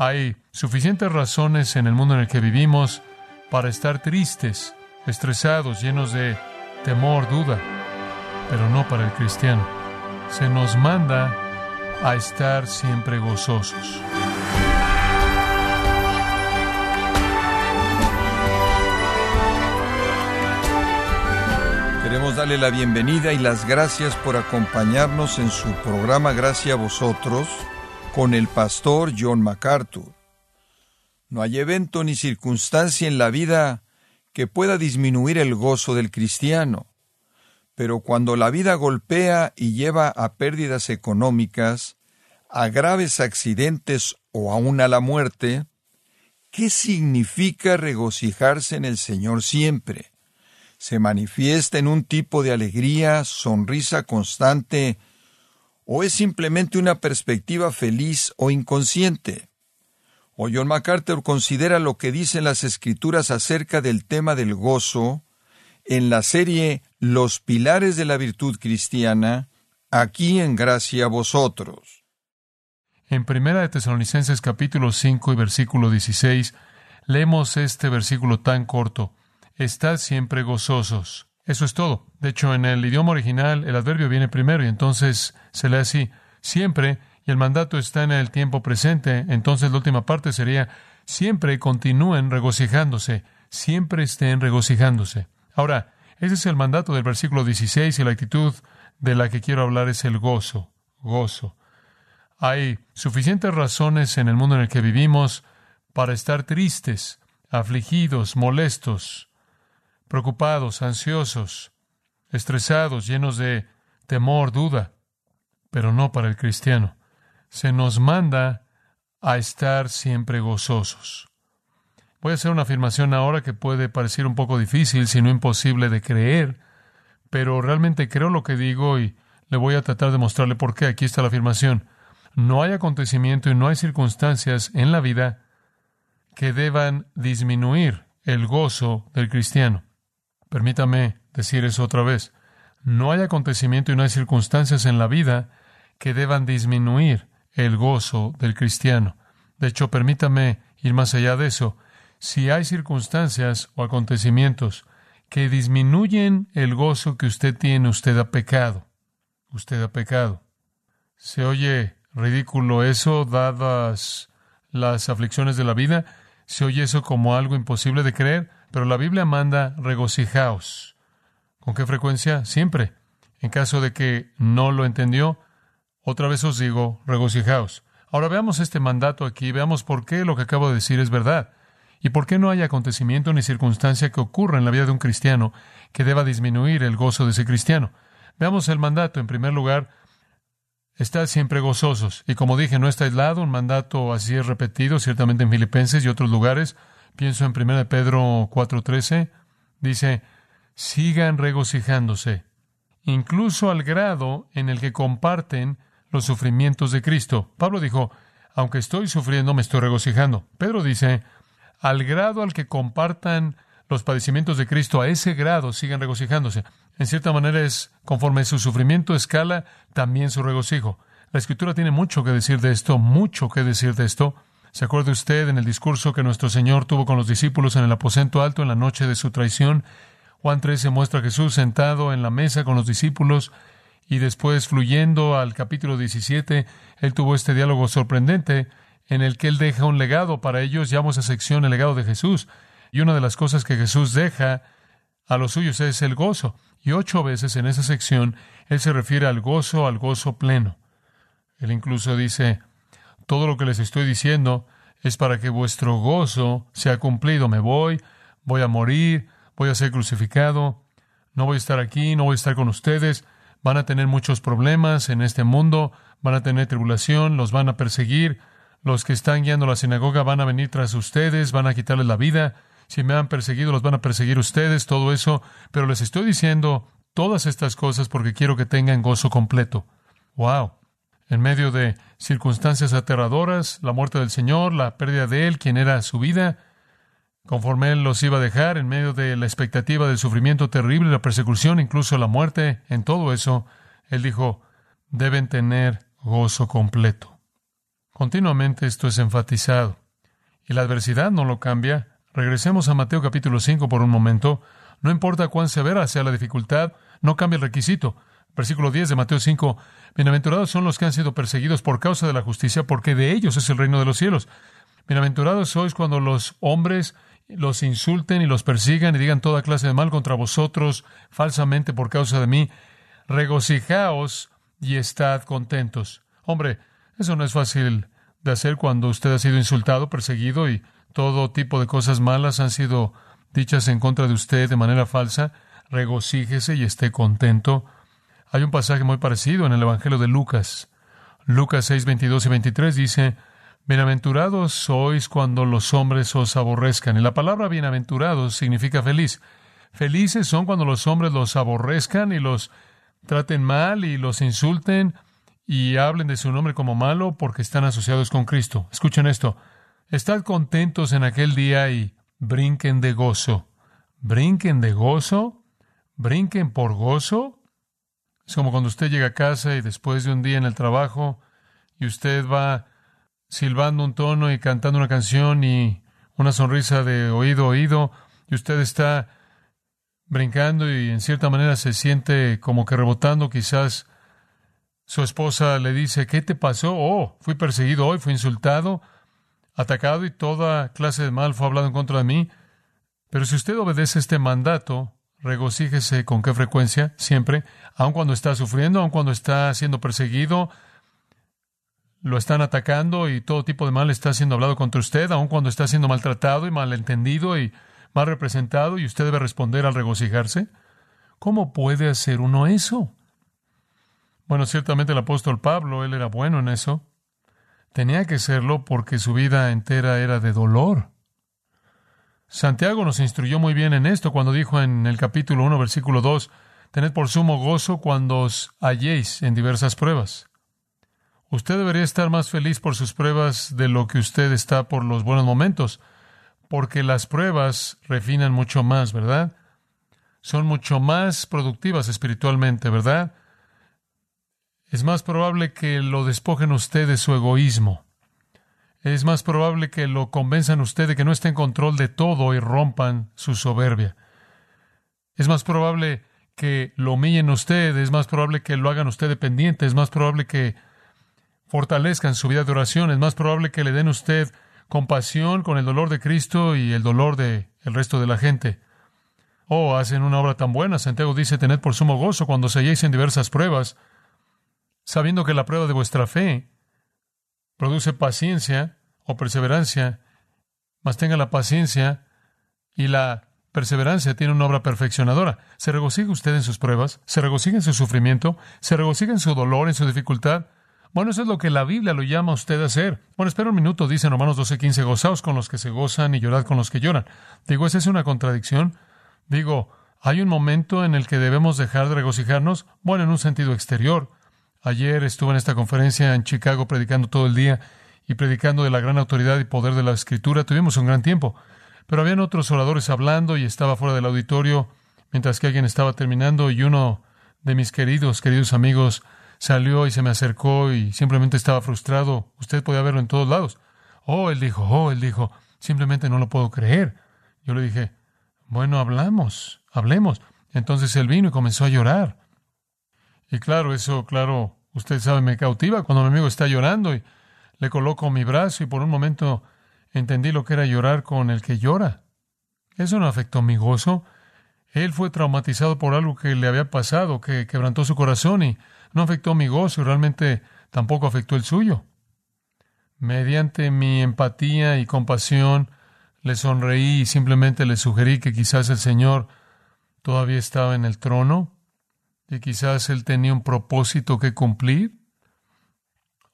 Hay suficientes razones en el mundo en el que vivimos para estar tristes, estresados, llenos de temor, duda, pero no para el cristiano. Se nos manda a estar siempre gozosos. Queremos darle la bienvenida y las gracias por acompañarnos en su programa Gracias a vosotros con el pastor John MacArthur. No hay evento ni circunstancia en la vida que pueda disminuir el gozo del cristiano. Pero cuando la vida golpea y lleva a pérdidas económicas, a graves accidentes o aún a la muerte, ¿qué significa regocijarse en el Señor siempre? ¿Se manifiesta en un tipo de alegría, sonrisa constante, o es simplemente una perspectiva feliz o inconsciente? O John MacArthur considera lo que dicen las escrituras acerca del tema del gozo en la serie Los pilares de la virtud cristiana, aquí en gracia a vosotros. En Primera de Tesalonicenses capítulo 5 y versículo 16 leemos este versículo tan corto: Estad siempre gozosos. Eso es todo. De hecho, en el idioma original el adverbio viene primero y entonces se lee así: siempre y el mandato está en el tiempo presente, entonces la última parte sería, siempre continúen regocijándose, siempre estén regocijándose. Ahora, ese es el mandato del versículo 16 y la actitud de la que quiero hablar es el gozo, gozo. Hay suficientes razones en el mundo en el que vivimos para estar tristes, afligidos, molestos, preocupados, ansiosos, estresados, llenos de temor, duda, pero no para el cristiano se nos manda a estar siempre gozosos. Voy a hacer una afirmación ahora que puede parecer un poco difícil, si no imposible de creer, pero realmente creo lo que digo y le voy a tratar de mostrarle por qué. Aquí está la afirmación. No hay acontecimiento y no hay circunstancias en la vida que deban disminuir el gozo del cristiano. Permítame decir eso otra vez. No hay acontecimiento y no hay circunstancias en la vida que deban disminuir el gozo del cristiano. De hecho, permítame ir más allá de eso. Si hay circunstancias o acontecimientos que disminuyen el gozo que usted tiene, usted ha pecado. Usted ha pecado. ¿Se oye ridículo eso, dadas las aflicciones de la vida? ¿Se oye eso como algo imposible de creer? Pero la Biblia manda regocijaos. ¿Con qué frecuencia? Siempre. En caso de que no lo entendió, otra vez os digo, regocijaos. Ahora veamos este mandato aquí, veamos por qué lo que acabo de decir es verdad. ¿Y por qué no hay acontecimiento ni circunstancia que ocurra en la vida de un cristiano que deba disminuir el gozo de ese cristiano? Veamos el mandato. En primer lugar, estad siempre gozosos. Y como dije, no está aislado, un mandato así es repetido, ciertamente en Filipenses y otros lugares. Pienso en 1 Pedro 4:13. Dice, sigan regocijándose, incluso al grado en el que comparten los sufrimientos de Cristo. Pablo dijo, aunque estoy sufriendo, me estoy regocijando. Pedro dice, al grado al que compartan los padecimientos de Cristo, a ese grado sigan regocijándose. En cierta manera es conforme su sufrimiento escala, también su regocijo. La Escritura tiene mucho que decir de esto, mucho que decir de esto. ¿Se acuerda usted en el discurso que nuestro Señor tuvo con los discípulos en el aposento alto en la noche de su traición? Juan 13 muestra a Jesús sentado en la mesa con los discípulos y después, fluyendo al capítulo 17, él tuvo este diálogo sorprendente en el que él deja un legado para ellos. Llamo esa sección el legado de Jesús. Y una de las cosas que Jesús deja a los suyos es el gozo. Y ocho veces en esa sección él se refiere al gozo, al gozo pleno. Él incluso dice, todo lo que les estoy diciendo es para que vuestro gozo sea cumplido. Me voy, voy a morir, voy a ser crucificado, no voy a estar aquí, no voy a estar con ustedes, van a tener muchos problemas en este mundo, van a tener tribulación, los van a perseguir, los que están guiando la sinagoga van a venir tras ustedes, van a quitarles la vida, si me han perseguido, los van a perseguir ustedes, todo eso, pero les estoy diciendo todas estas cosas porque quiero que tengan gozo completo. ¡Wow! En medio de circunstancias aterradoras, la muerte del Señor, la pérdida de Él, quien era su vida, conforme Él los iba a dejar en medio de la expectativa del sufrimiento terrible, la persecución, incluso la muerte, en todo eso, Él dijo, deben tener gozo completo. Continuamente esto es enfatizado. Y la adversidad no lo cambia. Regresemos a Mateo capítulo 5 por un momento. No importa cuán severa sea la dificultad, no cambia el requisito. Versículo 10 de Mateo 5. Bienaventurados son los que han sido perseguidos por causa de la justicia, porque de ellos es el reino de los cielos. Bienaventurados sois cuando los hombres los insulten y los persigan y digan toda clase de mal contra vosotros falsamente por causa de mí. Regocijaos y estad contentos. Hombre, eso no es fácil de hacer cuando usted ha sido insultado, perseguido y todo tipo de cosas malas han sido dichas en contra de usted de manera falsa. Regocíjese y esté contento. Hay un pasaje muy parecido en el Evangelio de Lucas. Lucas 6, 22 y 23 dice, Bienaventurados sois cuando los hombres os aborrezcan. Y la palabra bienaventurados significa feliz. Felices son cuando los hombres los aborrezcan y los traten mal y los insulten y hablen de su nombre como malo porque están asociados con Cristo. Escuchen esto. Estad contentos en aquel día y brinquen de gozo. ¿Brinquen de gozo? ¿Brinquen por gozo? Es como cuando usted llega a casa y después de un día en el trabajo y usted va silbando un tono y cantando una canción y una sonrisa de oído a oído y usted está brincando y en cierta manera se siente como que rebotando, quizás su esposa le dice, ¿qué te pasó? Oh, fui perseguido hoy, fui insultado, atacado y toda clase de mal fue hablado en contra de mí. Pero si usted obedece este mandato, regocíjese con qué frecuencia, siempre, aun cuando está sufriendo, aun cuando está siendo perseguido, lo están atacando y todo tipo de mal está siendo hablado contra usted, aun cuando está siendo maltratado y malentendido y mal representado, y usted debe responder al regocijarse. ¿Cómo puede hacer uno eso? Bueno, ciertamente el apóstol Pablo, él era bueno en eso. Tenía que serlo porque su vida entera era de dolor. Santiago nos instruyó muy bien en esto cuando dijo en el capítulo 1, versículo 2, Tened por sumo gozo cuando os halléis en diversas pruebas Usted debería estar más feliz por sus pruebas de lo que usted está por los buenos momentos, porque las pruebas refinan mucho más, ¿verdad? Son mucho más productivas espiritualmente, ¿verdad? Es más probable que lo despojen usted de su egoísmo. Es más probable que lo convenzan usted de que no está en control de todo y rompan su soberbia. Es más probable que lo humillen usted, es más probable que lo hagan usted dependiente, es más probable que fortalezcan su vida de oración. Es más probable que le den usted compasión con el dolor de Cristo y el dolor de el resto de la gente. Oh, hacen una obra tan buena. Santiago dice, tened por sumo gozo cuando se halléis en diversas pruebas, sabiendo que la prueba de vuestra fe produce paciencia o perseverancia, mas tenga la paciencia y la perseverancia tiene una obra perfeccionadora. ¿Se regocija usted en sus pruebas? ¿Se regocija en su sufrimiento? ¿Se regocija en su dolor, en su dificultad? Bueno, eso es lo que la Biblia lo llama a usted a hacer. Bueno, espera un minuto, dice en Romanos 12:15, gozaos con los que se gozan y llorad con los que lloran. Digo, ¿esa es una contradicción? Digo, ¿hay un momento en el que debemos dejar de regocijarnos? Bueno, en un sentido exterior. Ayer estuve en esta conferencia en Chicago predicando todo el día y predicando de la gran autoridad y poder de la Escritura. Tuvimos un gran tiempo. Pero habían otros oradores hablando y estaba fuera del auditorio mientras que alguien estaba terminando y uno de mis queridos, queridos amigos, salió y se me acercó y simplemente estaba frustrado. Usted podía verlo en todos lados. Oh, él dijo, oh, él dijo, simplemente no lo puedo creer. Yo le dije, bueno, hablamos, hablemos. Entonces él vino y comenzó a llorar. Y claro, eso, claro, usted sabe, me cautiva cuando mi amigo está llorando y le coloco mi brazo y por un momento entendí lo que era llorar con el que llora. Eso no afectó mi gozo. Él fue traumatizado por algo que le había pasado, que quebrantó su corazón y no afectó mi gozo y realmente tampoco afectó el suyo. Mediante mi empatía y compasión, le sonreí y simplemente le sugerí que quizás el Señor todavía estaba en el trono y quizás Él tenía un propósito que cumplir.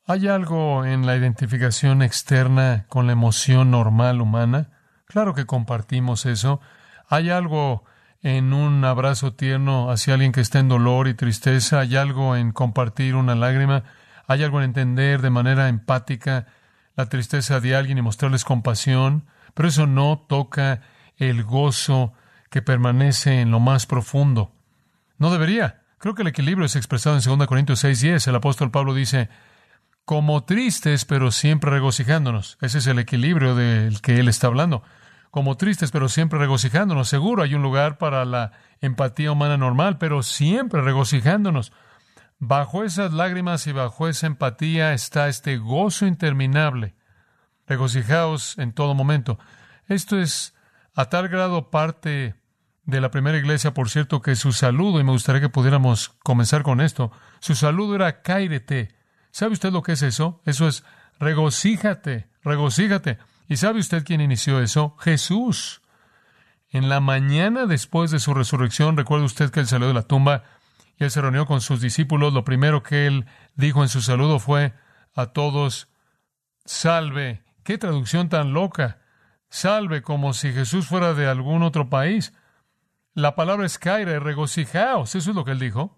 ¿Hay algo en la identificación externa con la emoción normal humana? Claro que compartimos eso. Hay algo en un abrazo tierno hacia alguien que está en dolor y tristeza, hay algo en compartir una lágrima, hay algo en entender de manera empática la tristeza de alguien y mostrarles compasión, pero eso no toca el gozo que permanece en lo más profundo. No debería. Creo que el equilibrio es expresado en 2 Corintios 6:10. El apóstol Pablo dice, como tristes, pero siempre regocijándonos. Ese es el equilibrio del que él está hablando. Como tristes, pero siempre regocijándonos. Seguro hay un lugar para la empatía humana normal, pero siempre regocijándonos. Bajo esas lágrimas y bajo esa empatía está este gozo interminable. Regocijaos en todo momento. Esto es a tal grado parte de la primera iglesia, por cierto, que su saludo, y me gustaría que pudiéramos comenzar con esto, su saludo era cáirete. ¿Sabe usted lo que es eso? Eso es regocíjate, regocíjate. ¿Y sabe usted quién inició eso? Jesús. En la mañana después de su resurrección, recuerda usted que él salió de la tumba y él se reunió con sus discípulos. Lo primero que él dijo en su saludo fue a todos, salve. ¿Qué traducción tan loca? Salve como si Jesús fuera de algún otro país. La palabra es caire, regocijaos. Eso es lo que él dijo.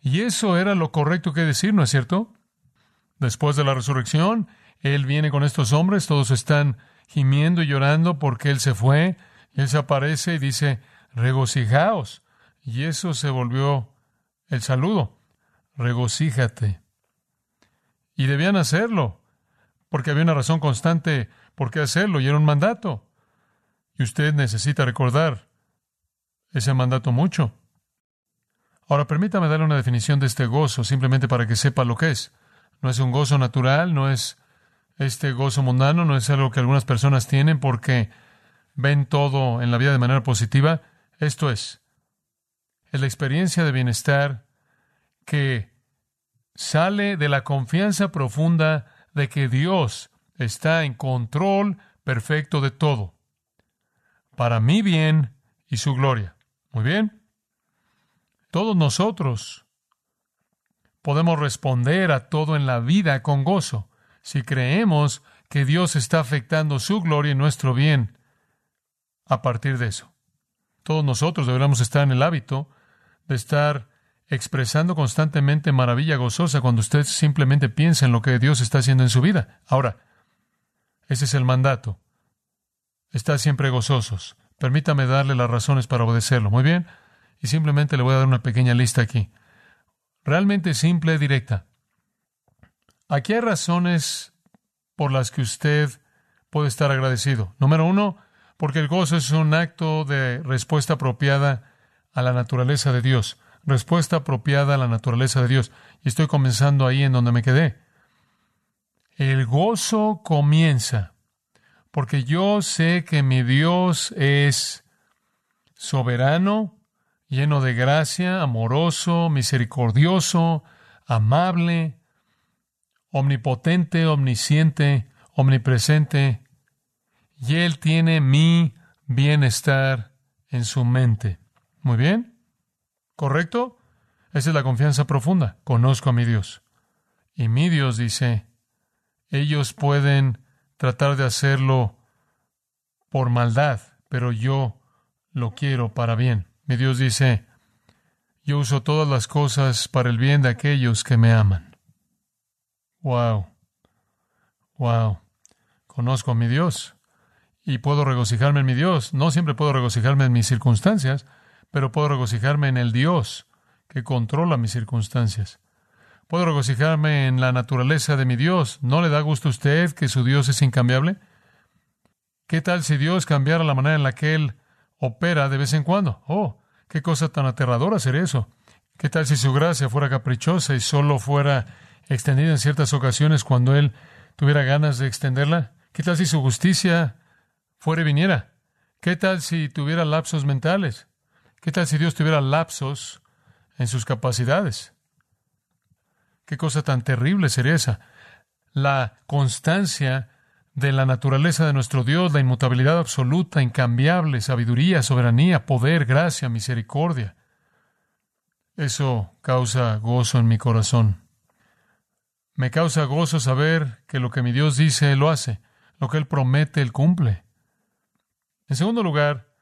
Y eso era lo correcto que decir, ¿no es cierto? Después de la resurrección, él viene con estos hombres, todos están gimiendo y llorando porque él se fue. Y él se aparece y dice, regocijaos. Y eso se volvió el saludo. Regocíjate. Y debían hacerlo, porque había una razón constante por qué hacerlo, y era un mandato. Y usted necesita recordar ese mandato mucho. Ahora permítame darle una definición de este gozo, simplemente para que sepa lo que es. No es un gozo natural, no es este gozo mundano, no es algo que algunas personas tienen porque ven todo en la vida de manera positiva. Esto es, es la experiencia de bienestar que sale de la confianza profunda de que Dios está en control perfecto de todo, para mi bien y su gloria. Muy bien. Todos nosotros podemos responder a todo en la vida con gozo si creemos que Dios está afectando su gloria y nuestro bien a partir de eso. Todos nosotros deberíamos estar en el hábito de estar expresando constantemente maravilla gozosa cuando usted simplemente piensa en lo que Dios está haciendo en su vida. Ahora, ese es el mandato. Está siempre gozosos. Permítame darle las razones para obedecerlo. Muy bien. Y simplemente le voy a dar una pequeña lista aquí. Realmente simple y directa. Aquí hay razones por las que usted puede estar agradecido. Número uno, porque el gozo es un acto de respuesta apropiada a la naturaleza de Dios. Respuesta apropiada a la naturaleza de Dios. Y estoy comenzando ahí en donde me quedé. El gozo comienza porque yo sé que mi Dios es soberano, lleno de gracia, amoroso, misericordioso, amable, omnipotente, omnisciente, omnipresente, y Él tiene mi bienestar en su mente. Muy bien, ¿correcto? Esa es la confianza profunda. Conozco a mi Dios. Y mi Dios dice, ellos pueden tratar de hacerlo por maldad, pero yo lo quiero para bien. Mi Dios dice, yo uso todas las cosas para el bien de aquellos que me aman. Wow. Wow. Conozco a mi Dios y puedo regocijarme en mi Dios. No siempre puedo regocijarme en mis circunstancias, pero puedo regocijarme en el Dios que controla mis circunstancias. Puedo regocijarme en la naturaleza de mi Dios. ¿No le da gusto a usted que su Dios es incambiable? ¿Qué tal si Dios cambiara la manera en la que Él opera de vez en cuando? Oh, qué cosa tan aterradora sería eso. ¿Qué tal si su gracia fuera caprichosa y solo fuera extendida en ciertas ocasiones cuando Él tuviera ganas de extenderla? ¿Qué tal si su justicia fuera y viniera? ¿Qué tal si tuviera lapsos mentales? ¿Qué tal si Dios tuviera lapsos en sus capacidades? Qué cosa tan terrible sería esa. La constancia de la naturaleza de nuestro Dios, la inmutabilidad absoluta, incambiable, sabiduría, soberanía, poder, gracia, misericordia. Eso causa gozo en mi corazón. Me causa gozo saber que lo que mi Dios dice, Él lo hace. Lo que Él promete, Él cumple. En segundo lugar,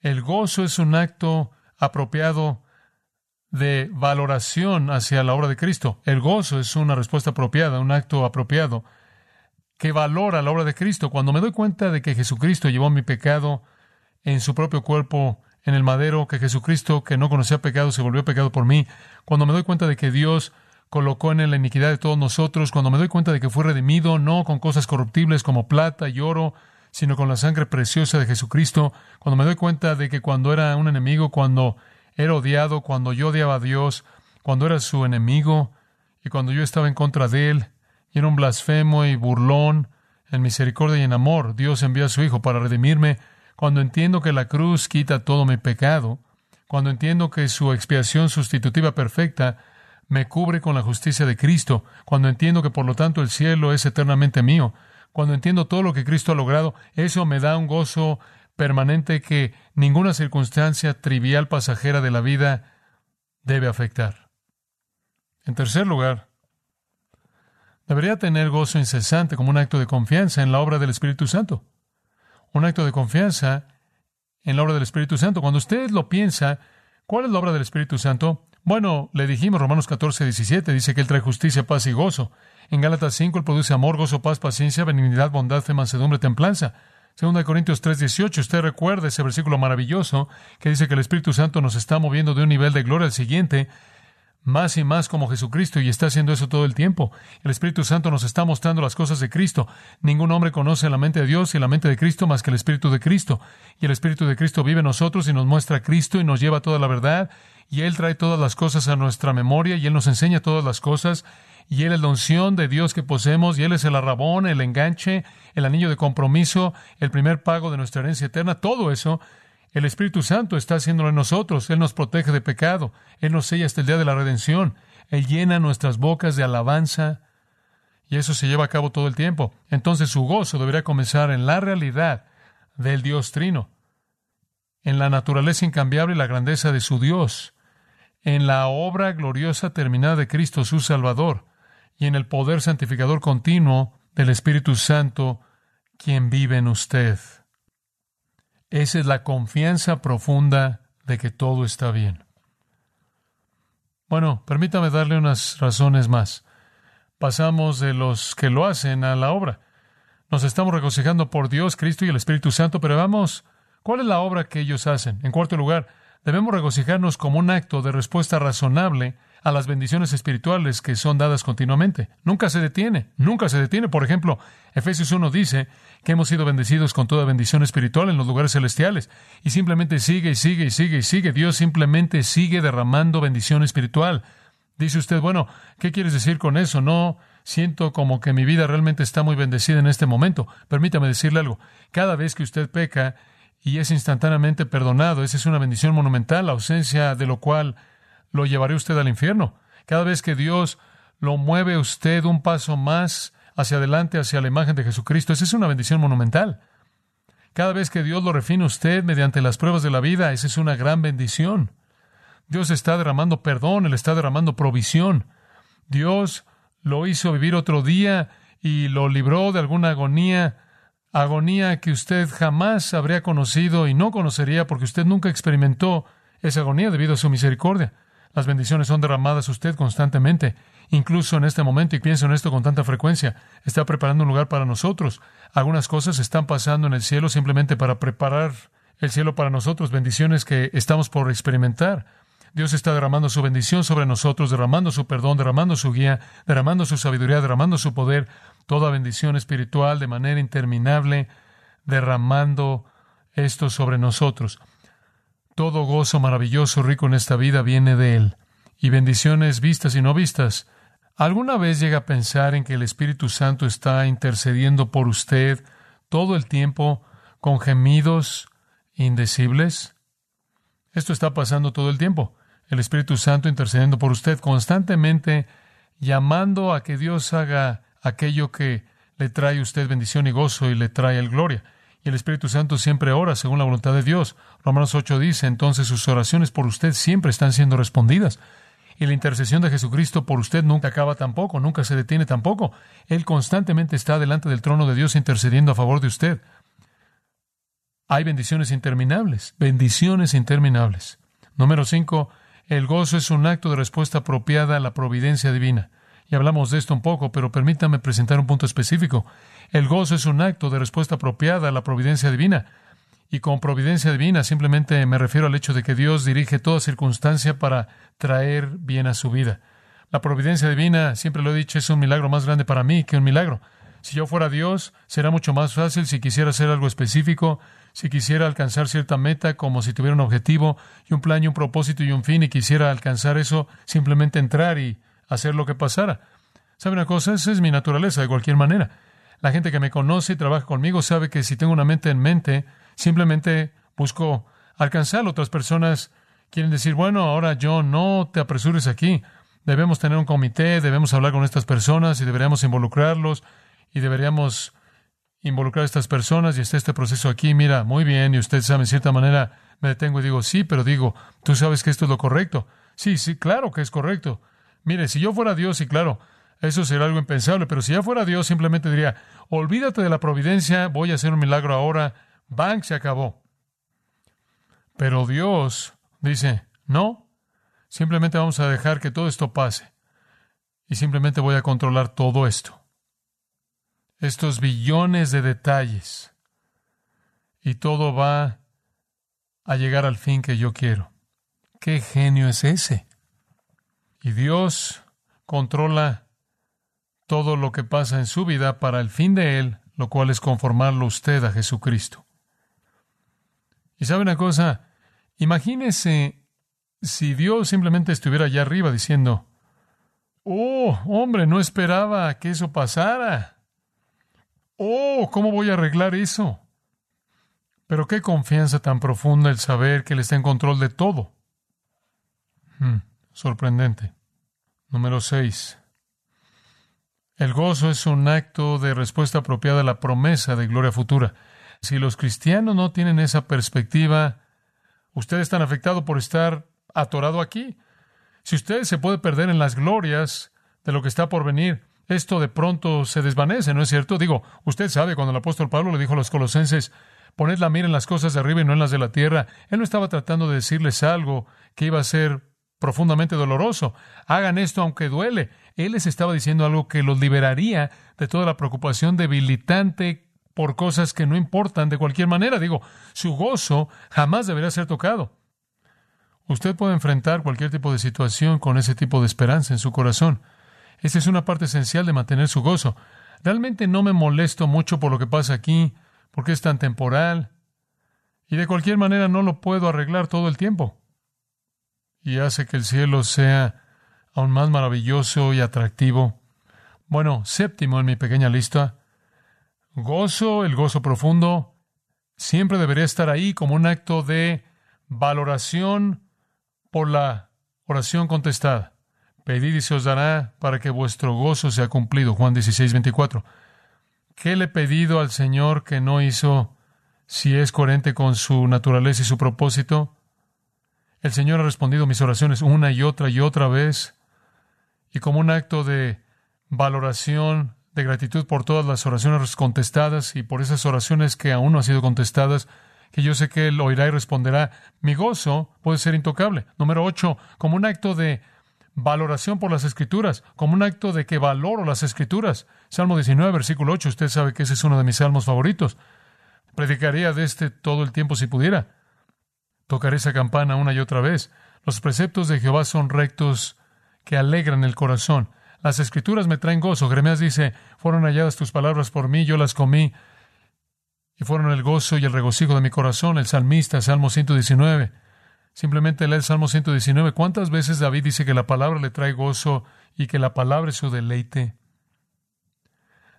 el gozo es un acto apropiado de valoración hacia la obra de Cristo. El gozo es una respuesta apropiada, un acto apropiado que valora la obra de Cristo. Cuando me doy cuenta de que Jesucristo llevó mi pecado en su propio cuerpo en el madero, que Jesucristo, que no conocía pecado, se volvió pecado por mí, cuando me doy cuenta de que Dios colocó en él la iniquidad de todos nosotros, cuando me doy cuenta de que fue redimido no con cosas corruptibles como plata y oro, sino con la sangre preciosa de Jesucristo, cuando me doy cuenta de que cuando era un enemigo, cuando era odiado, cuando yo odiaba a Dios, cuando era su enemigo, y cuando yo estaba en contra de él, y era un blasfemo y burlón, en misericordia y en amor, Dios envió a su Hijo para redimirme, cuando entiendo que la cruz quita todo mi pecado, cuando entiendo que su expiación sustitutiva perfecta me cubre con la justicia de Cristo, cuando entiendo que por lo tanto el cielo es eternamente mío, cuando entiendo todo lo que Cristo ha logrado, eso me da un gozo permanente que ninguna circunstancia trivial pasajera de la vida debe afectar. En tercer lugar, debería tener gozo incesante como un acto de confianza en la obra del Espíritu Santo. Un acto de confianza en la obra del Espíritu Santo. Cuando usted lo piensa, ¿cuál es la obra del Espíritu Santo? Bueno, le dijimos Romanos 14, 17, dice que Él trae justicia, paz y gozo. En Gálatas 5, Él produce amor, gozo, paz, paciencia, benignidad, bondad, fe, mansedumbre, templanza. Segunda de Corintios 3, 18, usted recuerda ese versículo maravilloso que dice que el Espíritu Santo nos está moviendo de un nivel de gloria al siguiente, más y más como Jesucristo y está haciendo eso todo el tiempo. El Espíritu Santo nos está mostrando las cosas de Cristo. Ningún hombre conoce la mente de Dios y la mente de Cristo más que el Espíritu de Cristo. Y el Espíritu de Cristo vive en nosotros y nos muestra a Cristo y nos lleva toda la verdad y Él trae todas las cosas a nuestra memoria y Él nos enseña todas las cosas y Él es la unción de Dios que poseemos y Él es el arrabón, el enganche, el anillo de compromiso, el primer pago de nuestra herencia eterna, todo eso. El Espíritu Santo está haciéndolo en nosotros. Él nos protege de pecado. Él nos sella hasta el día de la redención. Él llena nuestras bocas de alabanza. Y eso se lleva a cabo todo el tiempo. Entonces su gozo debería comenzar en la realidad del Dios Trino, en la naturaleza incambiable y la grandeza de su Dios, en la obra gloriosa terminada de Cristo su Salvador y en el poder santificador continuo del Espíritu Santo, quien vive en usted. Esa es la confianza profunda de que todo está bien. Bueno, permítame darle unas razones más. Pasamos de los que lo hacen a la obra. Nos estamos regocijando por Dios, Cristo y el Espíritu Santo, pero vamos, ¿cuál es la obra que ellos hacen? En cuarto lugar, Debemos regocijarnos como un acto de respuesta razonable a las bendiciones espirituales que son dadas continuamente. Nunca se detiene, nunca se detiene. Por ejemplo, Efesios 1 dice que hemos sido bendecidos con toda bendición espiritual en los lugares celestiales. Y simplemente sigue y sigue y sigue y sigue. Dios simplemente sigue derramando bendición espiritual. Dice usted, bueno, ¿qué quieres decir con eso? No siento como que mi vida realmente está muy bendecida en este momento. Permítame decirle algo. Cada vez que usted peca, y es instantáneamente perdonado. Esa es una bendición monumental, la ausencia de lo cual lo llevaré usted al infierno. Cada vez que Dios lo mueve usted un paso más hacia adelante, hacia la imagen de Jesucristo, esa es una bendición monumental. Cada vez que Dios lo refina usted mediante las pruebas de la vida, esa es una gran bendición. Dios está derramando perdón, Él está derramando provisión. Dios lo hizo vivir otro día y lo libró de alguna agonía agonía que usted jamás habría conocido y no conocería porque usted nunca experimentó esa agonía debido a su misericordia. Las bendiciones son derramadas a usted constantemente, incluso en este momento, y pienso en esto con tanta frecuencia. Está preparando un lugar para nosotros. Algunas cosas están pasando en el cielo simplemente para preparar el cielo para nosotros, bendiciones que estamos por experimentar. Dios está derramando su bendición sobre nosotros, derramando su perdón, derramando su guía, derramando su sabiduría, derramando su poder, toda bendición espiritual de manera interminable, derramando esto sobre nosotros. Todo gozo maravilloso, rico en esta vida, viene de Él, y bendiciones vistas y no vistas. ¿Alguna vez llega a pensar en que el Espíritu Santo está intercediendo por usted todo el tiempo con gemidos indecibles? Esto está pasando todo el tiempo. El Espíritu Santo intercediendo por usted constantemente, llamando a que Dios haga aquello que le trae a usted bendición y gozo y le trae el gloria. Y el Espíritu Santo siempre ora según la voluntad de Dios. Romanos 8 dice, entonces sus oraciones por usted siempre están siendo respondidas. Y la intercesión de Jesucristo por usted nunca acaba tampoco, nunca se detiene tampoco. Él constantemente está delante del trono de Dios intercediendo a favor de usted. Hay bendiciones interminables, bendiciones interminables. Número 5. El gozo es un acto de respuesta apropiada a la providencia divina. Y hablamos de esto un poco, pero permítame presentar un punto específico. El gozo es un acto de respuesta apropiada a la providencia divina. Y con providencia divina simplemente me refiero al hecho de que Dios dirige toda circunstancia para traer bien a su vida. La providencia divina, siempre lo he dicho, es un milagro más grande para mí que un milagro. Si yo fuera Dios, será mucho más fácil si quisiera hacer algo específico, si quisiera alcanzar cierta meta, como si tuviera un objetivo y un plan y un propósito y un fin, y quisiera alcanzar eso, simplemente entrar y hacer lo que pasara. ¿Sabe una cosa? Esa es mi naturaleza, de cualquier manera. La gente que me conoce y trabaja conmigo sabe que si tengo una mente en mente, simplemente busco alcanzar. Otras personas quieren decir, bueno, ahora yo no te apresures aquí. Debemos tener un comité, debemos hablar con estas personas y deberíamos involucrarlos y deberíamos involucrar a estas personas y está este proceso aquí. Mira, muy bien, y usted sabe, en cierta manera me detengo y digo, sí, pero digo, tú sabes que esto es lo correcto. Sí, sí, claro que es correcto. Mire, si yo fuera Dios, y claro, eso sería algo impensable, pero si ya fuera Dios, simplemente diría, olvídate de la providencia, voy a hacer un milagro ahora, bang, se acabó. Pero Dios dice, no, simplemente vamos a dejar que todo esto pase y simplemente voy a controlar todo esto. Estos billones de detalles y todo va a llegar al fin que yo quiero. ¿Qué genio es ese? Y Dios controla todo lo que pasa en su vida para el fin de Él, lo cual es conformarlo usted a Jesucristo. Y sabe una cosa, imagínese si Dios simplemente estuviera allá arriba diciendo, oh, hombre, no esperaba que eso pasara. Oh, ¿cómo voy a arreglar eso? Pero qué confianza tan profunda el saber que Él está en control de todo. Hmm, sorprendente. Número 6. El gozo es un acto de respuesta apropiada a la promesa de gloria futura. Si los cristianos no tienen esa perspectiva, ustedes están afectados por estar atorado aquí. Si usted se puede perder en las glorias de lo que está por venir, esto de pronto se desvanece, ¿no es cierto? Digo, usted sabe cuando el apóstol Pablo le dijo a los colosenses, poned la mira en las cosas de arriba y no en las de la tierra, él no estaba tratando de decirles algo que iba a ser profundamente doloroso. Hagan esto aunque duele. Él les estaba diciendo algo que los liberaría de toda la preocupación debilitante por cosas que no importan de cualquier manera. Digo, su gozo jamás debería ser tocado. Usted puede enfrentar cualquier tipo de situación con ese tipo de esperanza en su corazón. Esa es una parte esencial de mantener su gozo. Realmente no me molesto mucho por lo que pasa aquí, porque es tan temporal, y de cualquier manera no lo puedo arreglar todo el tiempo y hace que el cielo sea aún más maravilloso y atractivo. Bueno, séptimo en mi pequeña lista, gozo, el gozo profundo, siempre debería estar ahí como un acto de valoración por la oración contestada. Pedid y se os dará para que vuestro gozo sea cumplido. Juan 16, 24. ¿Qué le he pedido al Señor que no hizo si es coherente con su naturaleza y su propósito? El Señor ha respondido mis oraciones una y otra y otra vez. Y como un acto de valoración, de gratitud por todas las oraciones contestadas y por esas oraciones que aún no han sido contestadas, que yo sé que Él oirá y responderá, mi gozo puede ser intocable. Número ocho, como un acto de valoración por las escrituras, como un acto de que valoro las escrituras. Salmo 19, versículo 8, usted sabe que ese es uno de mis salmos favoritos. Predicaría de este todo el tiempo si pudiera. Tocaré esa campana una y otra vez. Los preceptos de Jehová son rectos que alegran el corazón. Las escrituras me traen gozo. Jeremías dice, fueron halladas tus palabras por mí, yo las comí, y fueron el gozo y el regocijo de mi corazón. El salmista, Salmo 119. Simplemente lee el Salmo 119. ¿Cuántas veces David dice que la palabra le trae gozo y que la palabra es su deleite?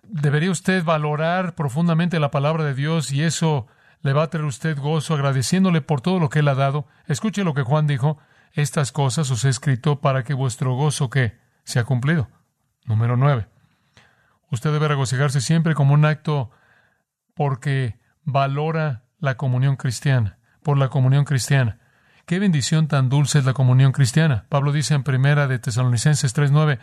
Debería usted valorar profundamente la palabra de Dios y eso le va a traer usted gozo agradeciéndole por todo lo que él ha dado. Escuche lo que Juan dijo, estas cosas os he escrito para que vuestro gozo que ha cumplido. Número nueve. Usted debe regocijarse siempre como un acto porque valora la comunión cristiana, por la comunión cristiana. Qué bendición tan dulce es la comunión cristiana. Pablo dice en primera de Tesalonicenses 3:9,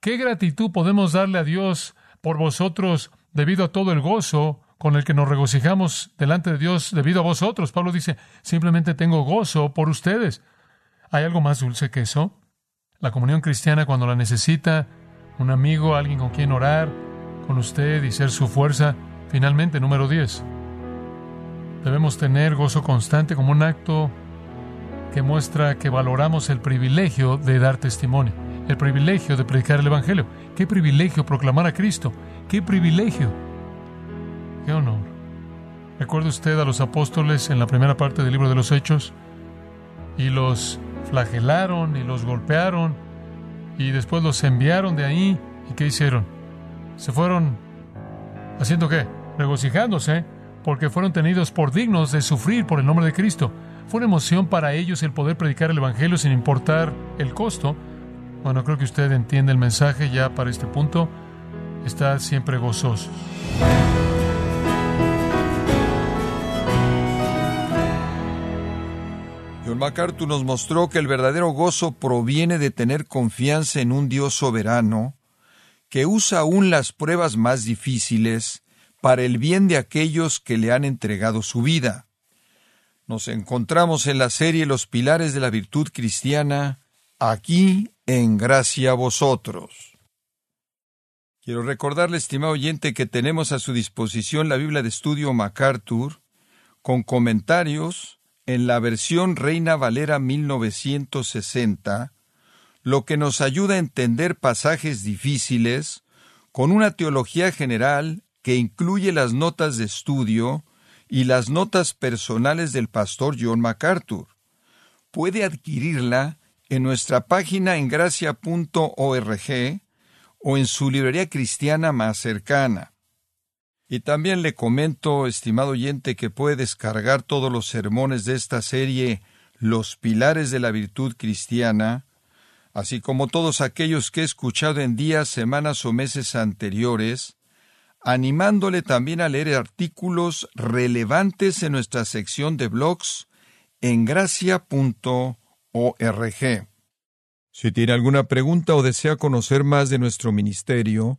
qué gratitud podemos darle a Dios por vosotros debido a todo el gozo con el que nos regocijamos delante de Dios debido a vosotros. Pablo dice, simplemente tengo gozo por ustedes. ¿Hay algo más dulce que eso? La comunión cristiana cuando la necesita, un amigo, alguien con quien orar, con usted y ser su fuerza. Finalmente, número 10. Debemos tener gozo constante como un acto que muestra que valoramos el privilegio de dar testimonio. el privilegio de predicar el Evangelio. Qué privilegio proclamar a Cristo. Qué privilegio. Qué honor. ¿Recuerda usted a los apóstoles en la primera parte del libro de los Hechos? Y los flagelaron y los golpearon y después los enviaron de ahí. ¿Y qué hicieron? Se fueron haciendo qué? Regocijándose porque fueron tenidos por dignos de sufrir por el nombre de Cristo. Fue una emoción para ellos el poder predicar el Evangelio sin importar el costo. Bueno, creo que usted entiende el mensaje ya para este punto. Está siempre gozoso. MacArthur nos mostró que el verdadero gozo proviene de tener confianza en un Dios soberano que usa aún las pruebas más difíciles para el bien de aquellos que le han entregado su vida. Nos encontramos en la serie Los Pilares de la Virtud Cristiana, aquí en Gracia a Vosotros. Quiero recordarle, estimado oyente, que tenemos a su disposición la Biblia de Estudio MacArthur, con comentarios en la versión Reina Valera 1960, lo que nos ayuda a entender pasajes difíciles con una teología general que incluye las notas de estudio y las notas personales del pastor John MacArthur. Puede adquirirla en nuestra página en gracia.org o en su librería cristiana más cercana. Y también le comento, estimado oyente, que puede descargar todos los sermones de esta serie Los Pilares de la Virtud Cristiana, así como todos aquellos que he escuchado en días, semanas o meses anteriores, animándole también a leer artículos relevantes en nuestra sección de blogs en gracia.org. Si tiene alguna pregunta o desea conocer más de nuestro ministerio,